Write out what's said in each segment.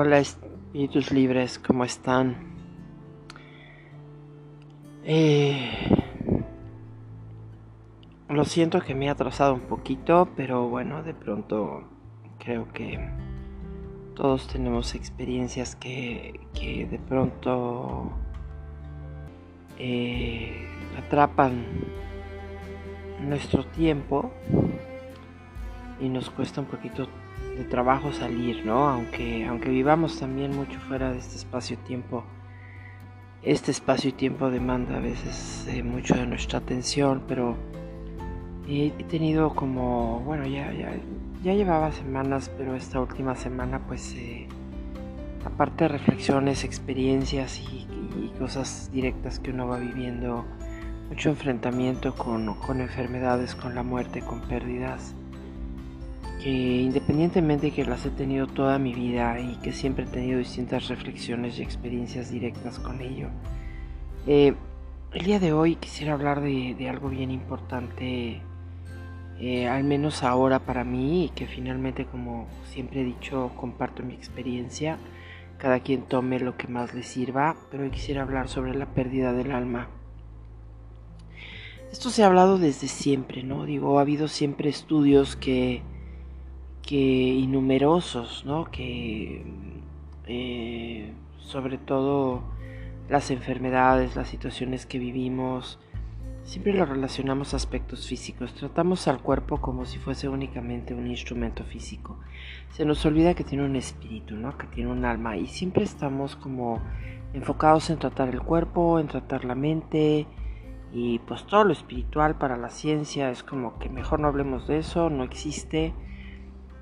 Hola espíritus libres, ¿cómo están? Eh, lo siento que me he atrasado un poquito, pero bueno, de pronto creo que todos tenemos experiencias que, de pronto eh, atrapan nuestro tiempo y nos cuesta un poquito de trabajo salir, ¿no? Aunque, aunque vivamos también mucho fuera de este espacio-tiempo, este espacio y tiempo demanda a veces eh, mucho de nuestra atención, pero he, tenido como, bueno, ya, ya, llevaba semanas, pero esta última semana pues, eh, aparte de reflexiones, experiencias y, cosas directas que uno va viviendo, mucho enfrentamiento con, con enfermedades, con la muerte, con pérdidas que independientemente que las he tenido toda mi vida y que siempre he tenido distintas reflexiones y experiencias directas con ello, eh, el día de hoy quisiera hablar de, algo bien importante, eh, al menos ahora para mí, y que finalmente, como siempre he dicho, comparto mi experiencia, cada quien tome lo que más le sirva, pero hoy quisiera hablar sobre la pérdida del alma. Esto se ha hablado desde siempre, ¿no? Digo, ha habido siempre estudios que que innumerosos, ¿no? que eh, sobre todo las enfermedades, las situaciones que vivimos, siempre lo relacionamos a aspectos físicos. Tratamos al cuerpo como si fuese únicamente un instrumento físico. Se nos olvida que tiene un espíritu, ¿no? que tiene un alma y siempre estamos como enfocados en tratar el cuerpo, en tratar la mente y pues todo lo espiritual para la ciencia es como que mejor no hablemos de eso, no existe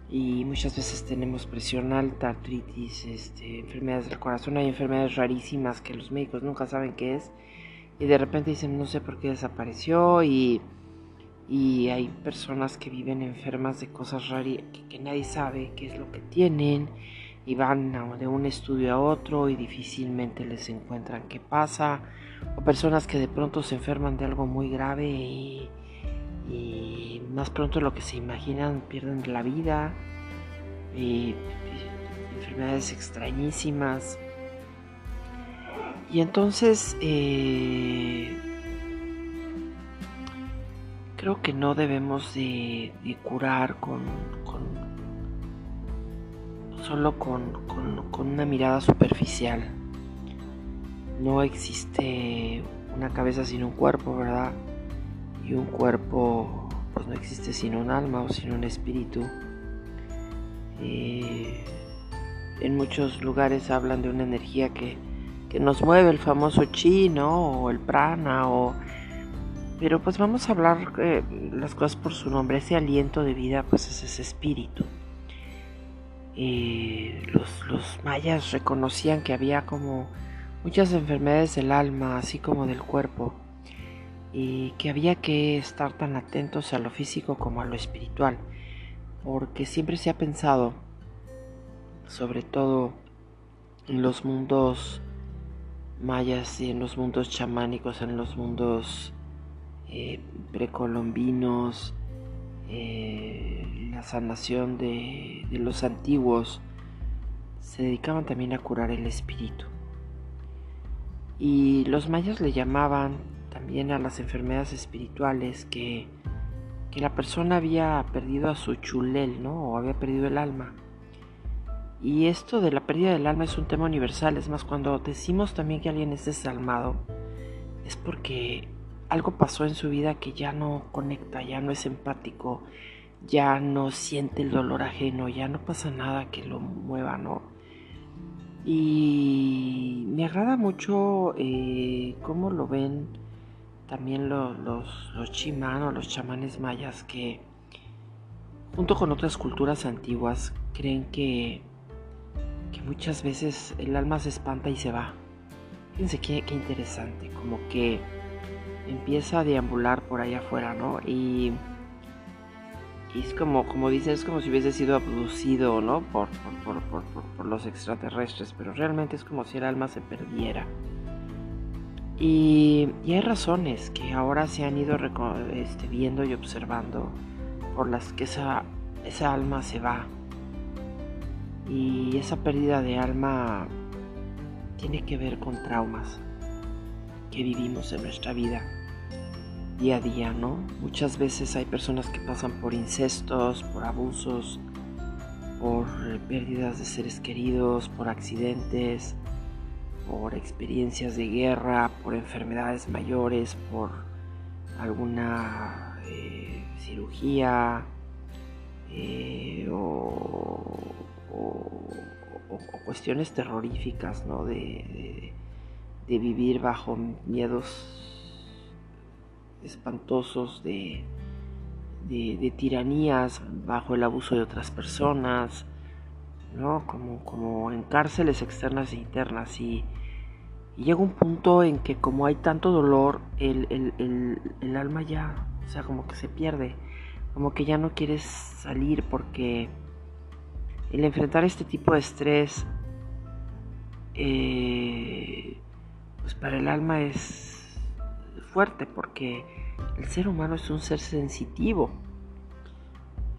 y muchas veces tenemos presión alta, artritis, este, enfermedades del corazón. Hay enfermedades rarísimas que los médicos nunca saben qué es y de repente dicen no sé por qué desapareció y, y hay personas que viven enfermas de cosas raras que, nadie sabe qué es lo que tienen y van de un estudio a otro y difícilmente les encuentran qué pasa o personas que de pronto se enferman de algo muy grave y y más pronto lo que se imaginan pierden la vida, y, enfermedades extrañísimas. Y entonces eh, creo que no debemos de, curar con, solo con, con una mirada superficial. No existe una cabeza sin un cuerpo, ¿verdad? Y un cuerpo pues no existe sin un alma o sin un espíritu. En muchos lugares hablan de una energía que, nos mueve, el famoso chi, ¿no? O el prana, o... Pero pues vamos a hablar eh, las cosas por su nombre. Ese aliento de vida, pues es ese espíritu. Los, los mayas reconocían que había como muchas enfermedades del alma, así como del cuerpo y que había que estar tan atentos a lo físico como a lo espiritual, porque siempre se ha pensado, sobre todo en los mundos mayas y en los mundos chamánicos, en los mundos eh, precolombinos, eh, la sanación de, de los antiguos, se dedicaban también a curar el espíritu. Y los mayas le llamaban también a las enfermedades espirituales que, que la persona había perdido a su chulel, ¿no? O había perdido el alma. Y esto de la pérdida del alma es un tema universal, es más, cuando decimos también que alguien es desalmado, es porque algo pasó en su vida que ya no conecta, ya no es empático, ya no siente el dolor ajeno, ya no pasa nada que lo mueva, ¿no? Y me agrada mucho eh, cómo lo ven también los, los, los chimanos, los chamanes mayas que junto con otras culturas antiguas creen que, que muchas veces el alma se espanta y se va. Fíjense qué, qué interesante, como que empieza a deambular por allá afuera, ¿no? Y, es como, como dicen, es como si hubiese sido abducido, ¿no? Por, por, por, por, los extraterrestres, pero realmente es como si el alma se perdiera. Y, hay razones que ahora se han ido este, viendo y observando por las que esa, esa alma se va. Y esa pérdida de alma tiene que ver con traumas que vivimos en nuestra vida día a día, ¿no? Muchas veces hay personas que pasan por incestos, por abusos, por pérdidas de seres queridos, por accidentes, por experiencias de guerra, por enfermedades mayores, por alguna eh, cirugía eh, o, cuestiones terroríficas, ¿no? de, vivir bajo miedos espantosos, de, tiranías bajo el abuso de otras personas, ¿no? Como, como en cárceles externas e internas. Y, llega un punto en que como hay tanto dolor, el, el, el, alma ya, o sea, como que se pierde, como que ya no quieres salir porque el enfrentar este tipo de estrés, eh, pues para el alma es fuerte porque el ser humano es un ser sensitivo.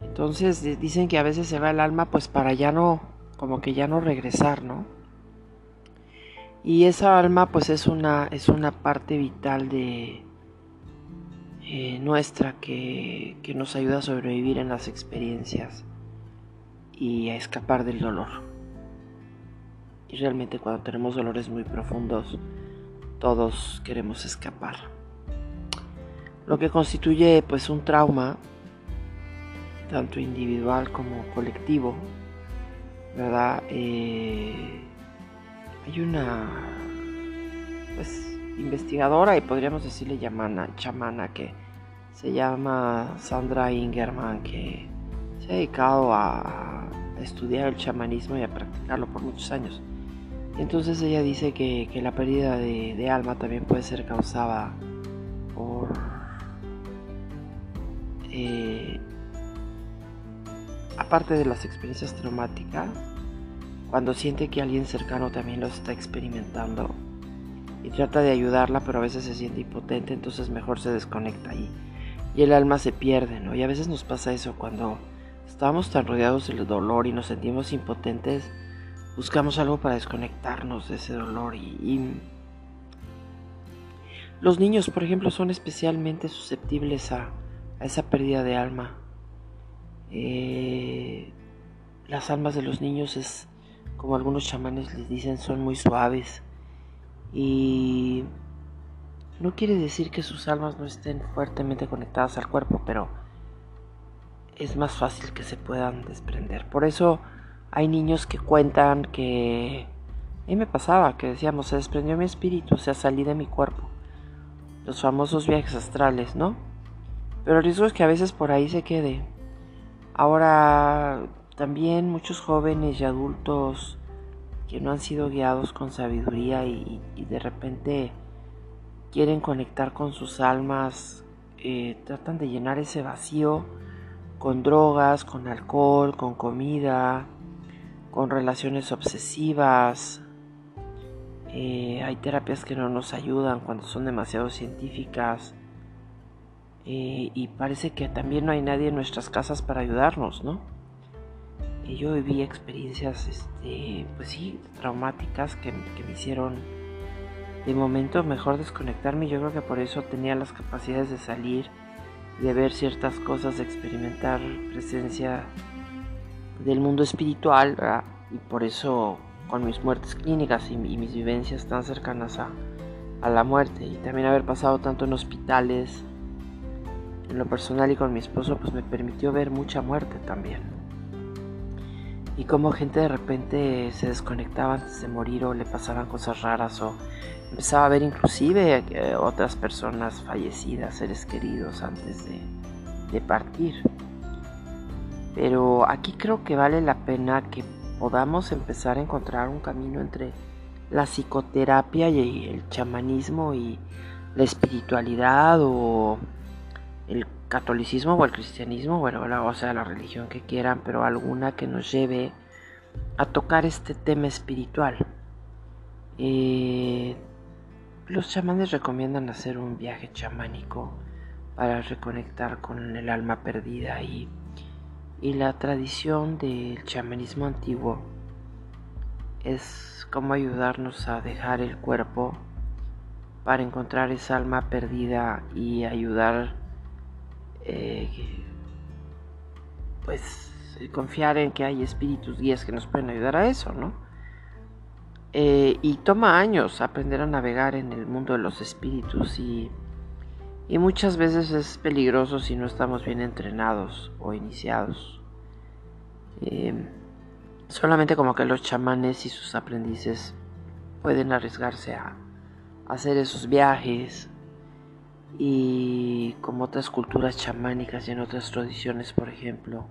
Entonces dicen que a veces se va el alma pues para ya no, como que ya no regresar, ¿no? Y esa alma pues es una, es una parte vital de eh, nuestra que, que nos ayuda a sobrevivir en las experiencias y a escapar del dolor. Y realmente cuando tenemos dolores muy profundos, todos queremos escapar lo que constituye pues un trauma tanto individual como colectivo verdad eh, hay una pues investigadora y podríamos decirle llamana chamana que se llama Sandra Ingerman que se ha dedicado a, estudiar el chamanismo y a practicarlo por muchos años. Entonces ella dice que, la pérdida de alma también puede ser causada por eh, aparte de las experiencias traumáticas, cuando siente que alguien cercano también lo está experimentando y trata de ayudarla, pero a veces se siente impotente, entonces mejor se desconecta y, y el alma se pierde, ¿no? Y a veces nos pasa eso cuando estamos tan rodeados del dolor y nos sentimos impotentes, buscamos algo para desconectarnos de ese dolor y, los niños, por ejemplo, son especialmente susceptibles a a esa pérdida de alma. Eh, las almas de los niños es, como algunos chamanes les dicen, son muy suaves. Y no quiere decir que sus almas no estén fuertemente conectadas al cuerpo, pero es más fácil que se puedan desprender. Por eso hay niños que cuentan que... A mí me pasaba, que decíamos, se desprendió mi espíritu, o sea, salí de mi cuerpo. Los famosos viajes astrales, ¿no? Pero el riesgo es que a veces por ahí se quede. Ahora también muchos jóvenes y adultos que no han sido guiados con sabiduría y, de repente quieren conectar con sus almas, eh, tratan de llenar ese vacío con drogas, con alcohol, con comida, con relaciones obsesivas. Eh, hay terapias que no nos ayudan cuando son demasiado científicas. Eh, y parece que también no hay nadie en nuestras casas para ayudarnos, ¿no? Y yo viví experiencias, este, pues sí, traumáticas que, me hicieron de momento mejor desconectarme. Yo creo que por eso tenía las capacidades de salir, de ver ciertas cosas, de experimentar presencia del mundo espiritual, y por eso con mis muertes clínicas y, mis vivencias tan cercanas a, a la muerte, y también haber pasado tanto en hospitales, en lo personal y con mi esposo pues me permitió ver mucha muerte también. Y como gente de repente se desconectaba antes de morir o le pasaban cosas raras o empezaba a ver inclusive eh, otras personas fallecidas, seres queridos antes de, de partir. Pero aquí creo que vale la pena que podamos empezar a encontrar un camino entre la psicoterapia y el chamanismo y la espiritualidad o el catolicismo o el cristianismo, bueno, o sea, la religión que quieran, pero alguna que nos lleve a tocar este tema espiritual. Eh, los chamanes recomiendan hacer un viaje chamánico para reconectar con el alma perdida y, y la tradición del chamanismo antiguo es como ayudarnos a dejar el cuerpo para encontrar esa alma perdida y ayudar, eh, pues confiar en que hay espíritus guías que nos pueden ayudar a eso, ¿no? Eh, y toma años aprender a navegar en el mundo de los espíritus y, y muchas veces es peligroso si no estamos bien entrenados o iniciados. Eh, solamente como que los chamanes y sus aprendices pueden arriesgarse a, hacer esos viajes y como otras culturas chamánicas y en otras tradiciones, por ejemplo,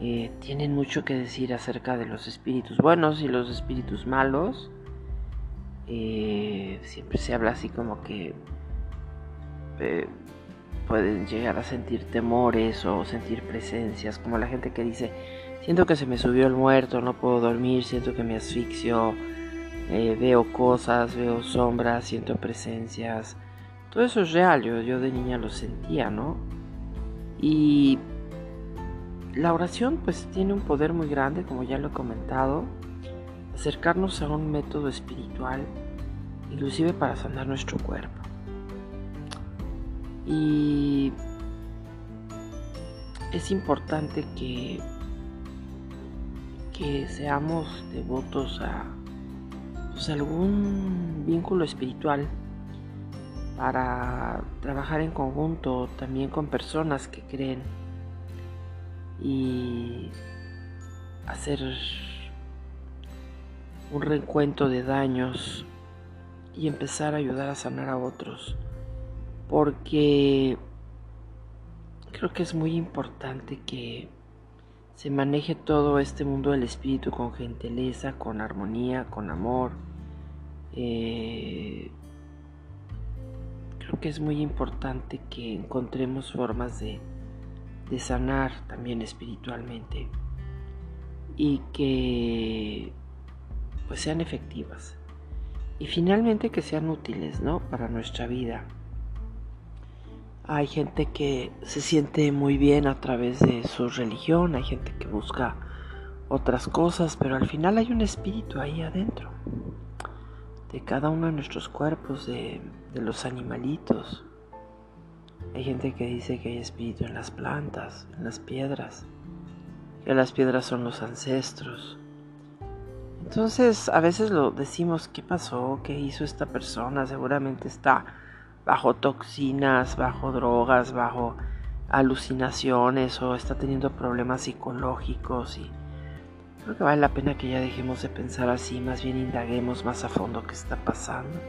eh, tienen mucho que decir acerca de los espíritus buenos y los espíritus malos. Eh, siempre se habla así como que eh, pueden llegar a sentir temores o sentir presencias, como la gente que dice, siento que se me subió el muerto, no puedo dormir, siento que me asfixio veo cosas, veo sombras, siento presencias. Todo eso es real, yo, yo de niña lo sentía, ¿no? Y la oración pues tiene un poder muy grande, como ya lo he comentado, acercarnos a un método espiritual, inclusive para sanar nuestro cuerpo. Y es importante que, que seamos devotos a, pues, algún vínculo espiritual para trabajar en conjunto también con personas que creen y hacer un reencuentro de daños y empezar a ayudar a sanar a otros porque creo que es muy importante que se maneje todo este mundo del espíritu con gentileza, con armonía, con amor. Eh, creo que es muy importante que encontremos formas de, sanar también espiritualmente y que pues sean efectivas. Y finalmente que sean útiles ¿no? para nuestra vida. Hay gente que se siente muy bien a través de su religión, hay gente que busca otras cosas, pero al final hay un espíritu ahí adentro, de cada uno de nuestros cuerpos, de, los animalitos. Hay gente que dice que hay espíritu en las plantas, en las piedras, que las piedras son los ancestros. Entonces a veces lo decimos, ¿qué pasó? ¿Qué hizo esta persona? Seguramente está bajo toxinas, bajo drogas, bajo alucinaciones o está teniendo problemas psicológicos y creo que vale la pena que ya dejemos de pensar así, más bien indaguemos más a fondo qué está pasando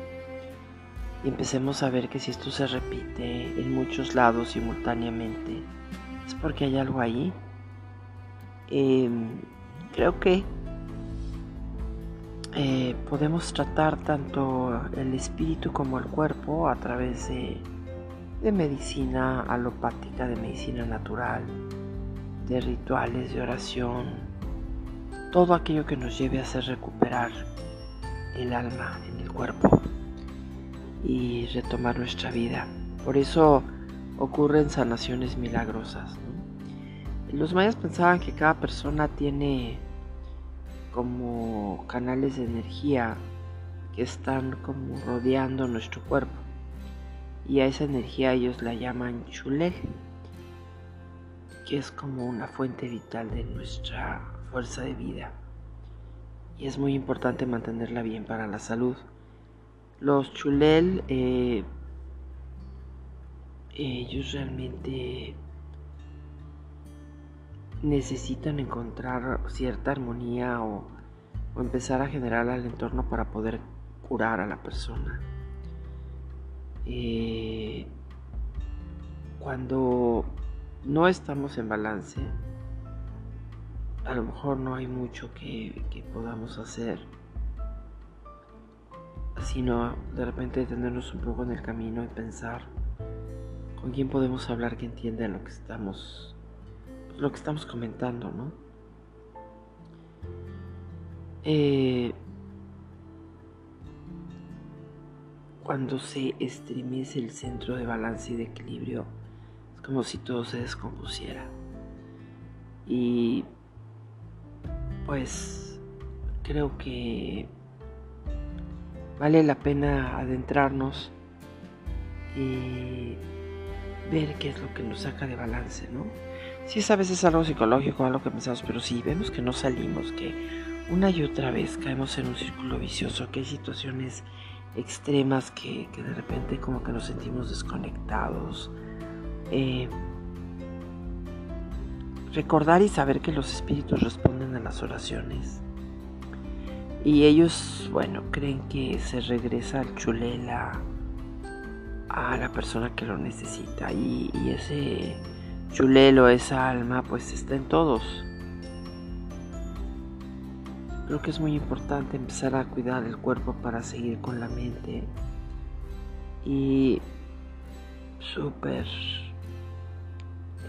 y empecemos a ver que si esto se repite en muchos lados simultáneamente es porque hay algo ahí. Em, creo que eh, podemos tratar tanto el espíritu como el cuerpo a través de, medicina alopática, de medicina natural, de rituales, de oración, todo aquello que nos lleve a hacer recuperar el alma en el cuerpo y retomar nuestra vida. Por eso ocurren sanaciones milagrosas. Los mayas pensaban que cada persona tiene como canales de energía que están como rodeando nuestro cuerpo. Y a esa energía ellos la llaman chulel, que es como una fuente vital de nuestra fuerza de vida. Y es muy importante mantenerla bien para la salud. Los chulel, eh, ellos realmente necesitan encontrar cierta armonía o, empezar a generar al entorno para poder curar a la persona. Eh, cuando no estamos en balance, a lo mejor no hay mucho que, que podamos hacer, sino de repente detenernos un poco en el camino y pensar con quién podemos hablar que entienda lo que estamos lo que estamos comentando, ¿no? Eh, cuando se estremece el centro de balance y de equilibrio, es como si todo se descompusiera. Y pues creo que vale la pena adentrarnos y ver qué es lo que nos saca de balance, ¿no? Si es a veces algo psicológico, algo que pensamos, pero si vemos que no salimos, que una y otra vez caemos en un círculo vicioso, que hay situaciones extremas que, de repente como que nos sentimos desconectados. Eh, recordar y saber que los espíritus responden las oraciones. Y ellos, bueno, creen que se regresa al chulela a la persona que lo necesita. Y, ese chulelo, esa alma, pues está en todos. Creo que es muy importante empezar a cuidar el cuerpo para seguir con la mente. Y súper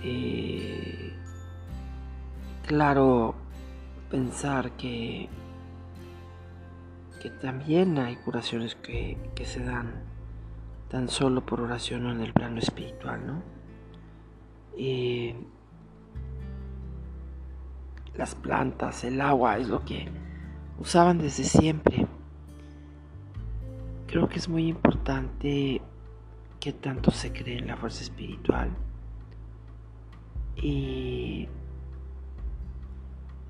eh, claro pensar que, que también hay curaciones que, que se dan tan solo por oración o en el plano espiritual, ¿no? Y las plantas, el agua, es lo que usaban desde siempre. Creo que es muy importante que tanto se cree en la fuerza espiritual y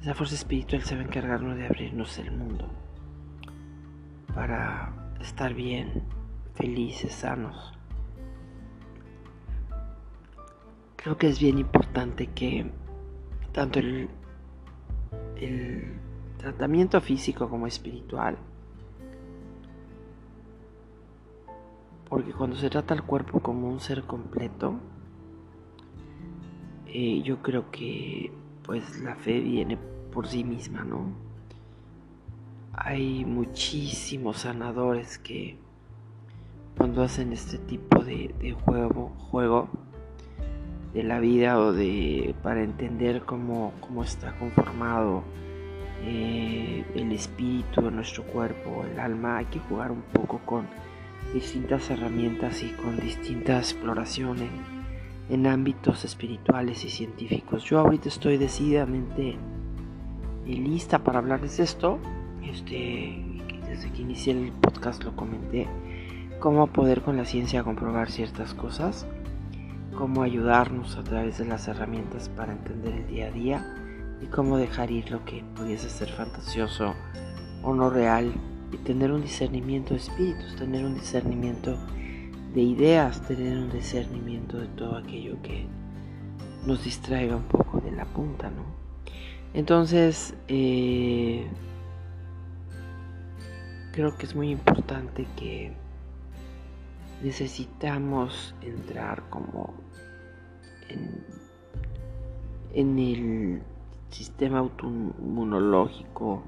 esa fuerza espiritual se va a encargarnos de abrirnos el mundo para estar bien, felices, sanos. Creo que es bien importante que tanto el, tratamiento físico como espiritual. Porque cuando se trata al cuerpo como un ser completo, eh, yo creo que pues la fe viene por sí misma, ¿no? Hay muchísimos sanadores que cuando hacen este tipo de, juego, juego de la vida o de para entender cómo, cómo está conformado eh, el espíritu nuestro cuerpo, el alma, hay que jugar un poco con distintas herramientas y con distinta exploración en, ámbitos espirituales y científicos. Yo ahorita estoy decididamente lista para hablarles de esto. Este, desde que inicié el podcast lo comenté. Cómo poder con la ciencia comprobar ciertas cosas. Cómo ayudarnos a través de las herramientas para entender el día a día y cómo dejar ir lo que pudiese ser fantasioso o no real y tener un discernimiento de espíritus, tener un discernimiento de ideas, tener un discernimiento de todo aquello que nos distraiga un poco de la punta, ¿no? Entonces, eh, creo que es muy importante que necesitamos entrar como en, el sistema autoinmunológico,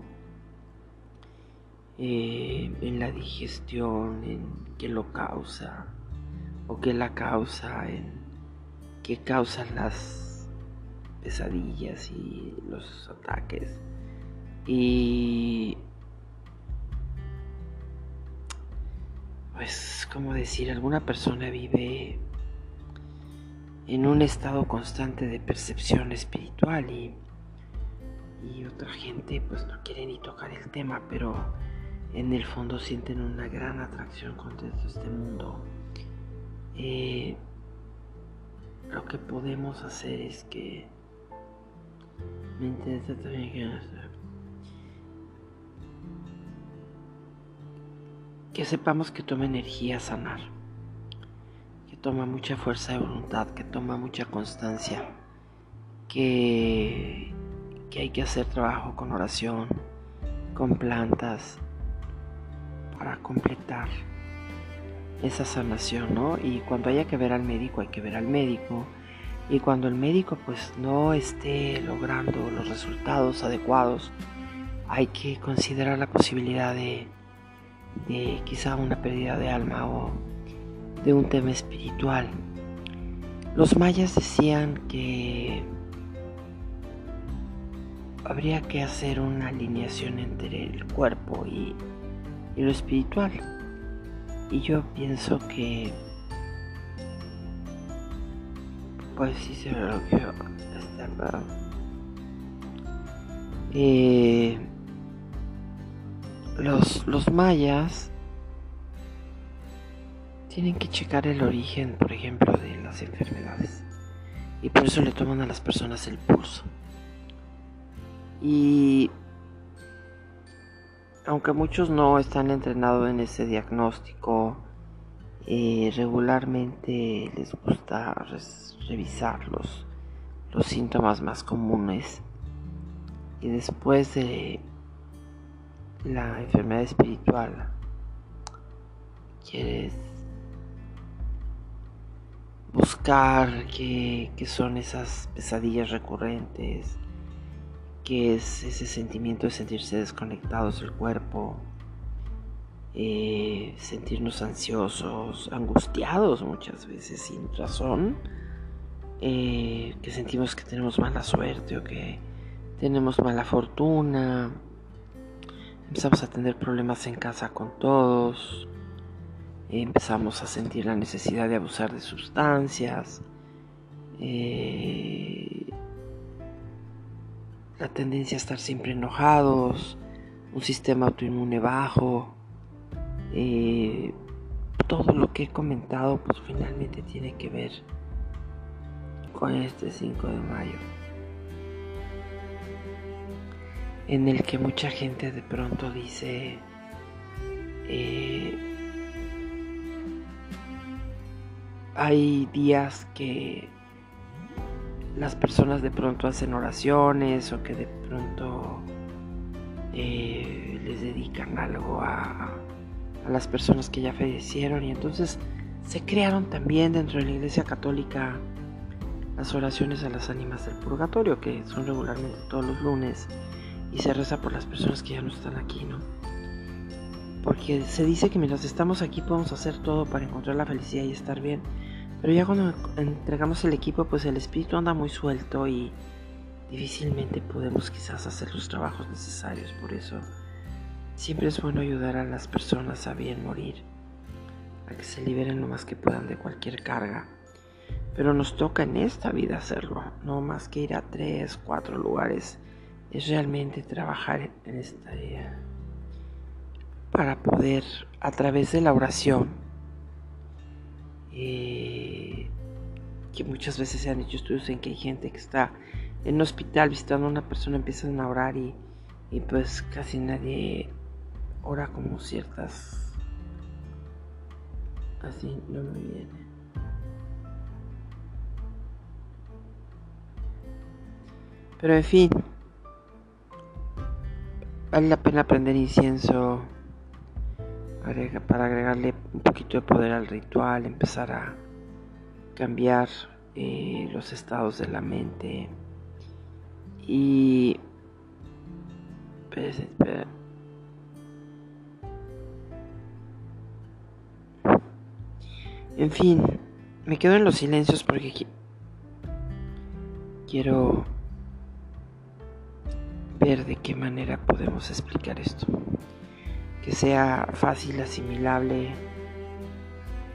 eh, en la digestión, en qué lo causa o qué la causa, en qué causan las pesadillas y los ataques. Y pues, como decir, alguna persona vive en un estado constante de percepción espiritual y y otra gente pues no quiere ni tocar el tema, pero en el fondo sienten una gran atracción contra este mundo. Eh, lo que podemos hacer es que me también que, que sepamos que toma energía sanar, que toma mucha fuerza de voluntad, que toma mucha constancia, que que hay que hacer trabajo con oración, con plantas, para completar esa sanación, ¿no? Y cuando haya que ver al médico, hay que ver al médico. Y cuando el médico pues no esté logrando los resultados adecuados, hay que considerar la posibilidad de, quizá una pérdida de alma o de un tema espiritual. Los mayas decían que habría que hacer una alineación entre el cuerpo y, lo espiritual. Y yo pienso que pues sí se lo quiero eh, los, los mayas tienen que checar el origen, por ejemplo, de las enfermedades. Y por eso le toman a las personas el pulso. Y aunque muchos no están entrenados en ese diagnóstico, eh, regularmente les gusta revisar los, los síntomas más comunes. Y después de la enfermedad espiritual, quieres buscar qué, qué son esas pesadillas recurrentes, que es ese sentimiento de sentirse desconectados del cuerpo, eh, sentirnos ansiosos, angustiados muchas veces sin razón, eh, que sentimos que tenemos mala suerte o que tenemos mala fortuna, empezamos a tener problemas en casa con todos, empezamos a sentir la necesidad de abusar de sustancias, eh, la tendencia a estar siempre enojados, un sistema autoinmune bajo, eh, todo lo que he comentado pues finalmente tiene que ver con este 5 de mayo en el que mucha gente de pronto dice eh, hay días que las personas de pronto hacen oraciones o que de pronto eh, les dedican algo a, a las personas que ya fallecieron y entonces se crearon también dentro de la iglesia católica las oraciones a las ánimas del purgatorio que son regularmente todos los lunes y se reza por las personas que ya no están aquí, ¿no? Porque se dice que mientras estamos aquí podemos hacer todo para encontrar la felicidad y estar bien pero ya cuando entregamos el equipo, pues el espíritu anda muy suelto y difícilmente podemos quizás hacer los trabajos necesarios. Por eso siempre es bueno ayudar a las personas a bien morir, a que se liberen lo más que puedan de cualquier carga. Pero nos toca en esta vida hacerlo, no más que ir a tres, cuatro lugares. Es realmente trabajar en esta vida para poder, a través de la oración, eh, que muchas veces se han hecho estudios en que hay gente que está en un hospital visitando a una persona, empiezan a orar y, y pues casi nadie ora como ciertas... Así no me viene. Pero en fin, vale la pena aprender incienso para agregarle un poquito de poder al ritual, empezar a cambiar eh, los estados de la mente y En fin, me quedo en los silencios porque quiero ver de qué manera podemos explicar esto. Que sea fácil asimilable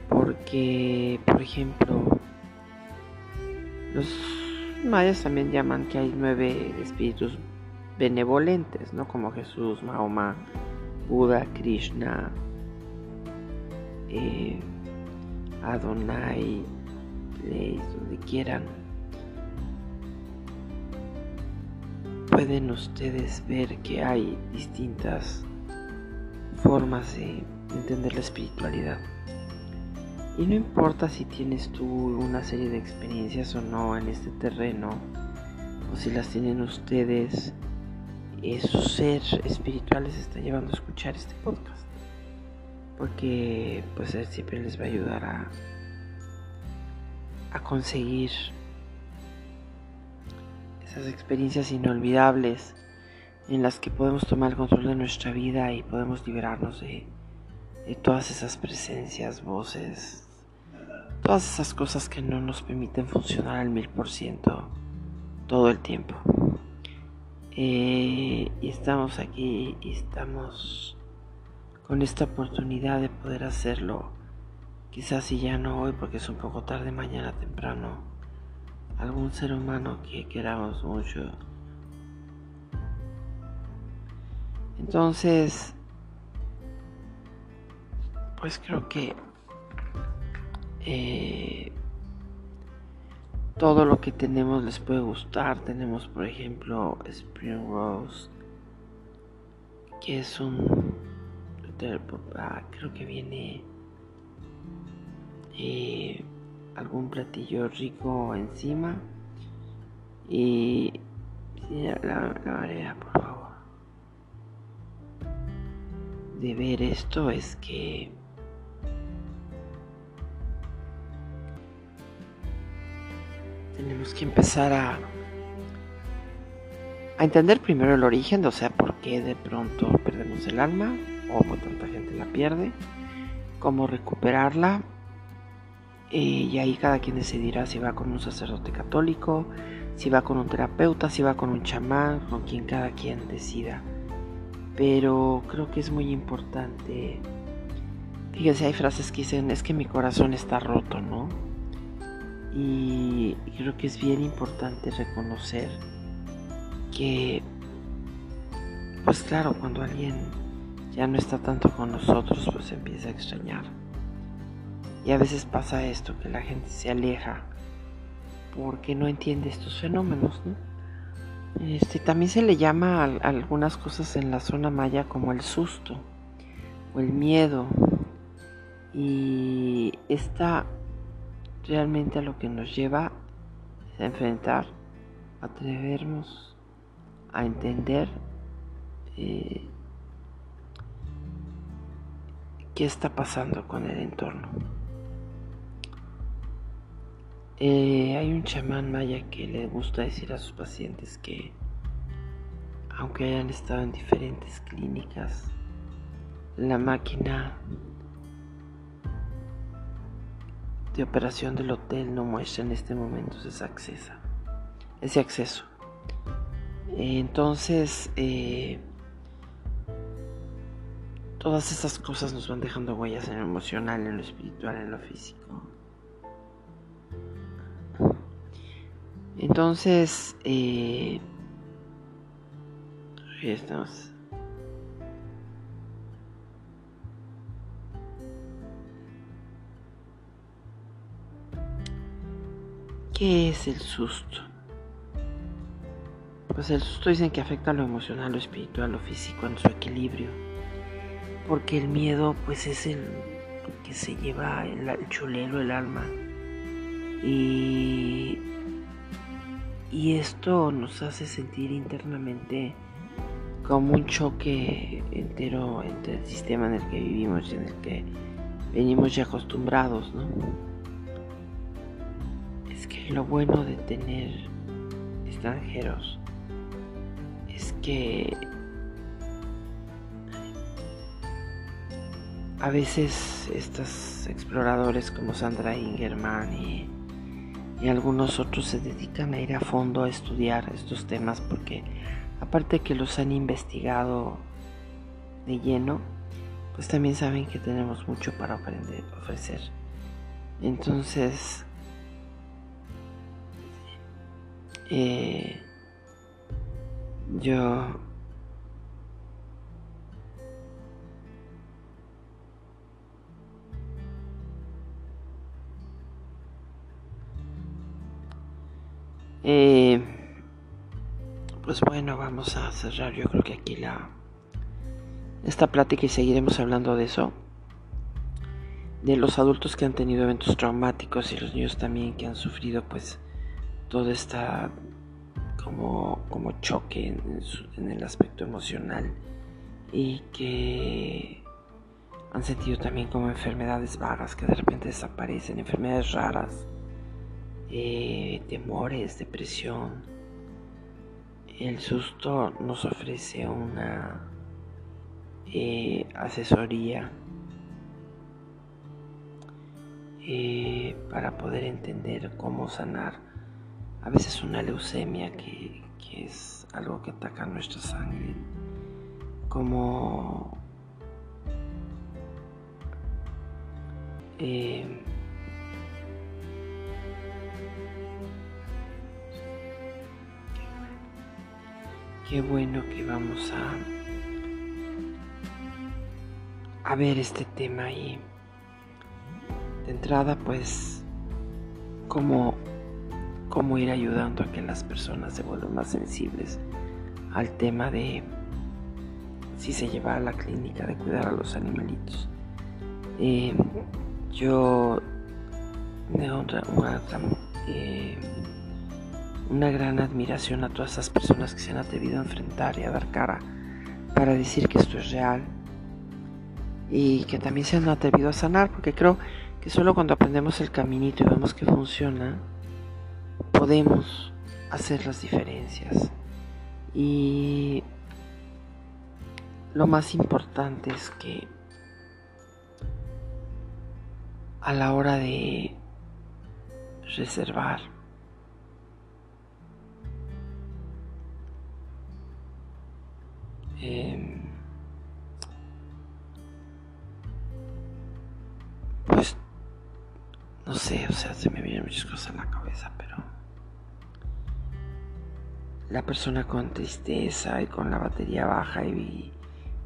porque por ejemplo los mayas también llaman que hay nueve espíritus benevolentes no como Jesús Mahoma Buda Krishna eh, Adonai donde quieran pueden ustedes ver que hay distintas formas de entender la espiritualidad. Y no importa si tienes tú una serie de experiencias o no en este terreno, o si las tienen ustedes, eh, su ser espiritual les está llevando a escuchar este podcast. Porque pues él siempre les va a ayudar a, a conseguir esas experiencias inolvidables en las que podemos tomar el control de nuestra vida y podemos liberarnos de, todas esas presencias, voces, todas esas cosas que no nos permiten funcionar al mil por ciento todo el tiempo. Eh, y estamos aquí y estamos con esta oportunidad de poder hacerlo. Quizás si ya no hoy porque es un poco tarde, mañana temprano. Algún ser humano que queramos mucho Entonces, pues creo que eh, todo lo que tenemos les puede gustar. Tenemos, por ejemplo, Spring Rose, que es un. Ah, creo que viene eh, algún platillo rico encima. Y. la, la manera, por favor, de ver esto es que tenemos que empezar a, a entender primero el origen, o sea, por qué de pronto perdemos el alma o por tanta gente la pierde, cómo recuperarla. Eh, y ahí cada quien decidirá si va con un sacerdote católico, si va con un terapeuta, si va con un chamán, con quien cada quien decida. Pero creo que es muy importante. Fíjense, hay frases que dicen, es que mi corazón está roto, ¿no? Y creo que es bien importante reconocer que, pues claro, cuando alguien ya no está tanto con nosotros, pues empieza a extrañar. Y a veces pasa esto, que la gente se aleja porque no entiende estos fenómenos, ¿no? Este, también se le llama a, algunas cosas en la zona maya como el susto o el miedo. Y esta realmente a lo que nos lleva a enfrentar, atrevernos a entender eh, qué está pasando con el entorno. Eh, hay un chamán maya que le gusta decir a sus pacientes que aunque hayan estado en diferentes clínicas, la máquina de operación del hotel no muestra en este momento ese acceso. Ese acceso. Entonces, eh, todas esas cosas nos van dejando huellas en lo emocional, en lo espiritual, en lo físico. Entonces, eh, estamos. ¿Qué es el susto? Pues el susto dicen que afecta a lo emocional, lo espiritual, lo físico, en su equilibrio. Porque el miedo pues es el que se lleva el, el chulelo, el alma. Y, y esto nos hace sentir internamente como un choque entero entre el sistema en el que vivimos y en el que venimos ya acostumbrados, ¿no? lo bueno de tener extranjeros es que a veces estos exploradores como Sandra Ingerman y, algunos otros se dedican a ir a fondo a estudiar estos temas porque aparte que los han investigado de lleno, pues también saben que tenemos mucho para aprender, ofrecer. Entonces, eh, yo eh, pues bueno, vamos a cerrar yo creo que aquí la esta plática y seguiremos hablando de eso. De los adultos que han tenido eventos traumáticos y los niños también que han sufrido pues todo está como, como choque en, el aspecto emocional y que han sentido también como enfermedades vagas que de repente desaparecen, enfermedades raras, eh, temores, depresión. El susto nos ofrece una eh, asesoría eh, para poder entender cómo sanar a veces una leucemia que, es algo que ataca nuestra sangre, como qué bueno que vamos a a ver este tema y de entrada pues cómo, cómo ir ayudando a que las personas se vuelvan más sensibles al tema de si se lleva a la clínica de cuidar a los animalitos. Eh, yo de otra, una, eh, una gran admiración a todas esas personas que se han atrevido a enfrentar y a dar cara para decir que esto es real y que también se han atrevido a sanar, porque creo que solo cuando aprendemos el caminito y vemos que funciona, podemos hacer las diferencias. Y lo más importante es que a la hora de reservar eh, pues no sé, o sea, se me vienen muchas cosas en la cabeza, pero la persona con tristeza y con la batería baja y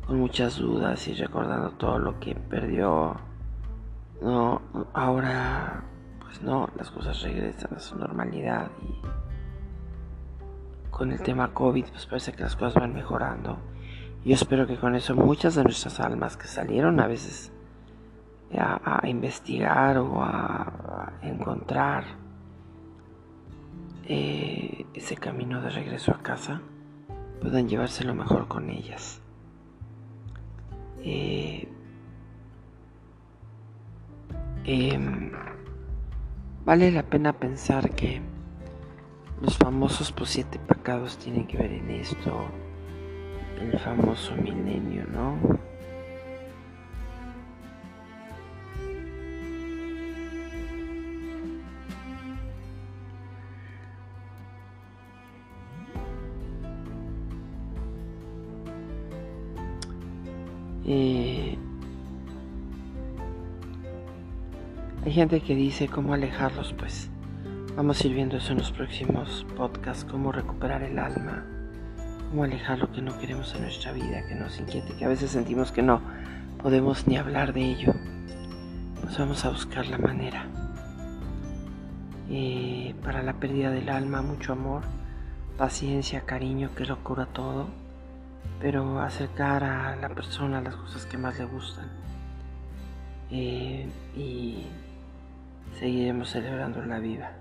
con muchas dudas y recordando todo lo que perdió, no, ahora pues no, las cosas regresan a su normalidad y con el tema COVID pues parece que las cosas van mejorando. Yo espero que con eso muchas de nuestras almas que salieron a veces a, investigar o a, encontrar eh, ese camino de regreso a casa, puedan llevárselo mejor con ellas. Eh, em, vale la pena pensar que los famosos pues, siete pecados tienen que ver en esto, el famoso milenio, ¿no? Eh, hay gente que dice cómo alejarlos, pues vamos a ir viendo eso en los próximos podcasts, cómo recuperar el alma, cómo alejar lo que no queremos en nuestra vida, que nos inquiete, que a veces sentimos que no podemos ni hablar de ello. Pues vamos a buscar la manera. Eh, para la pérdida del alma, mucho amor, paciencia, cariño, que lo cura todo pero acercar a la persona las cosas que más le gustan. Eh, y seguiremos celebrando la vida.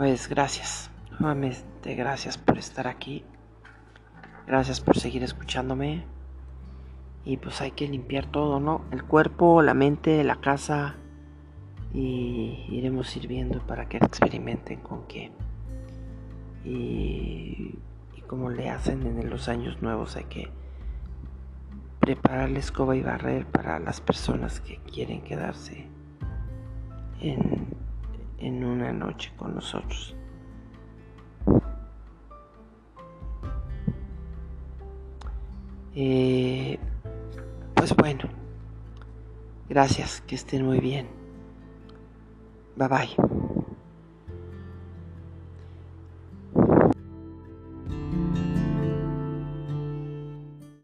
Pues gracias, nuevamente gracias por estar aquí, gracias por seguir escuchándome. Y pues hay que limpiar todo, ¿no? El cuerpo, la mente, la casa. Y iremos sirviendo para que experimenten con qué. Y, como le hacen en los años nuevos hay que preparar la escoba y barrer para las personas que quieren quedarse en, en una noche con nosotros. Eh, pues bueno, gracias, que estén muy bien. Bye bye.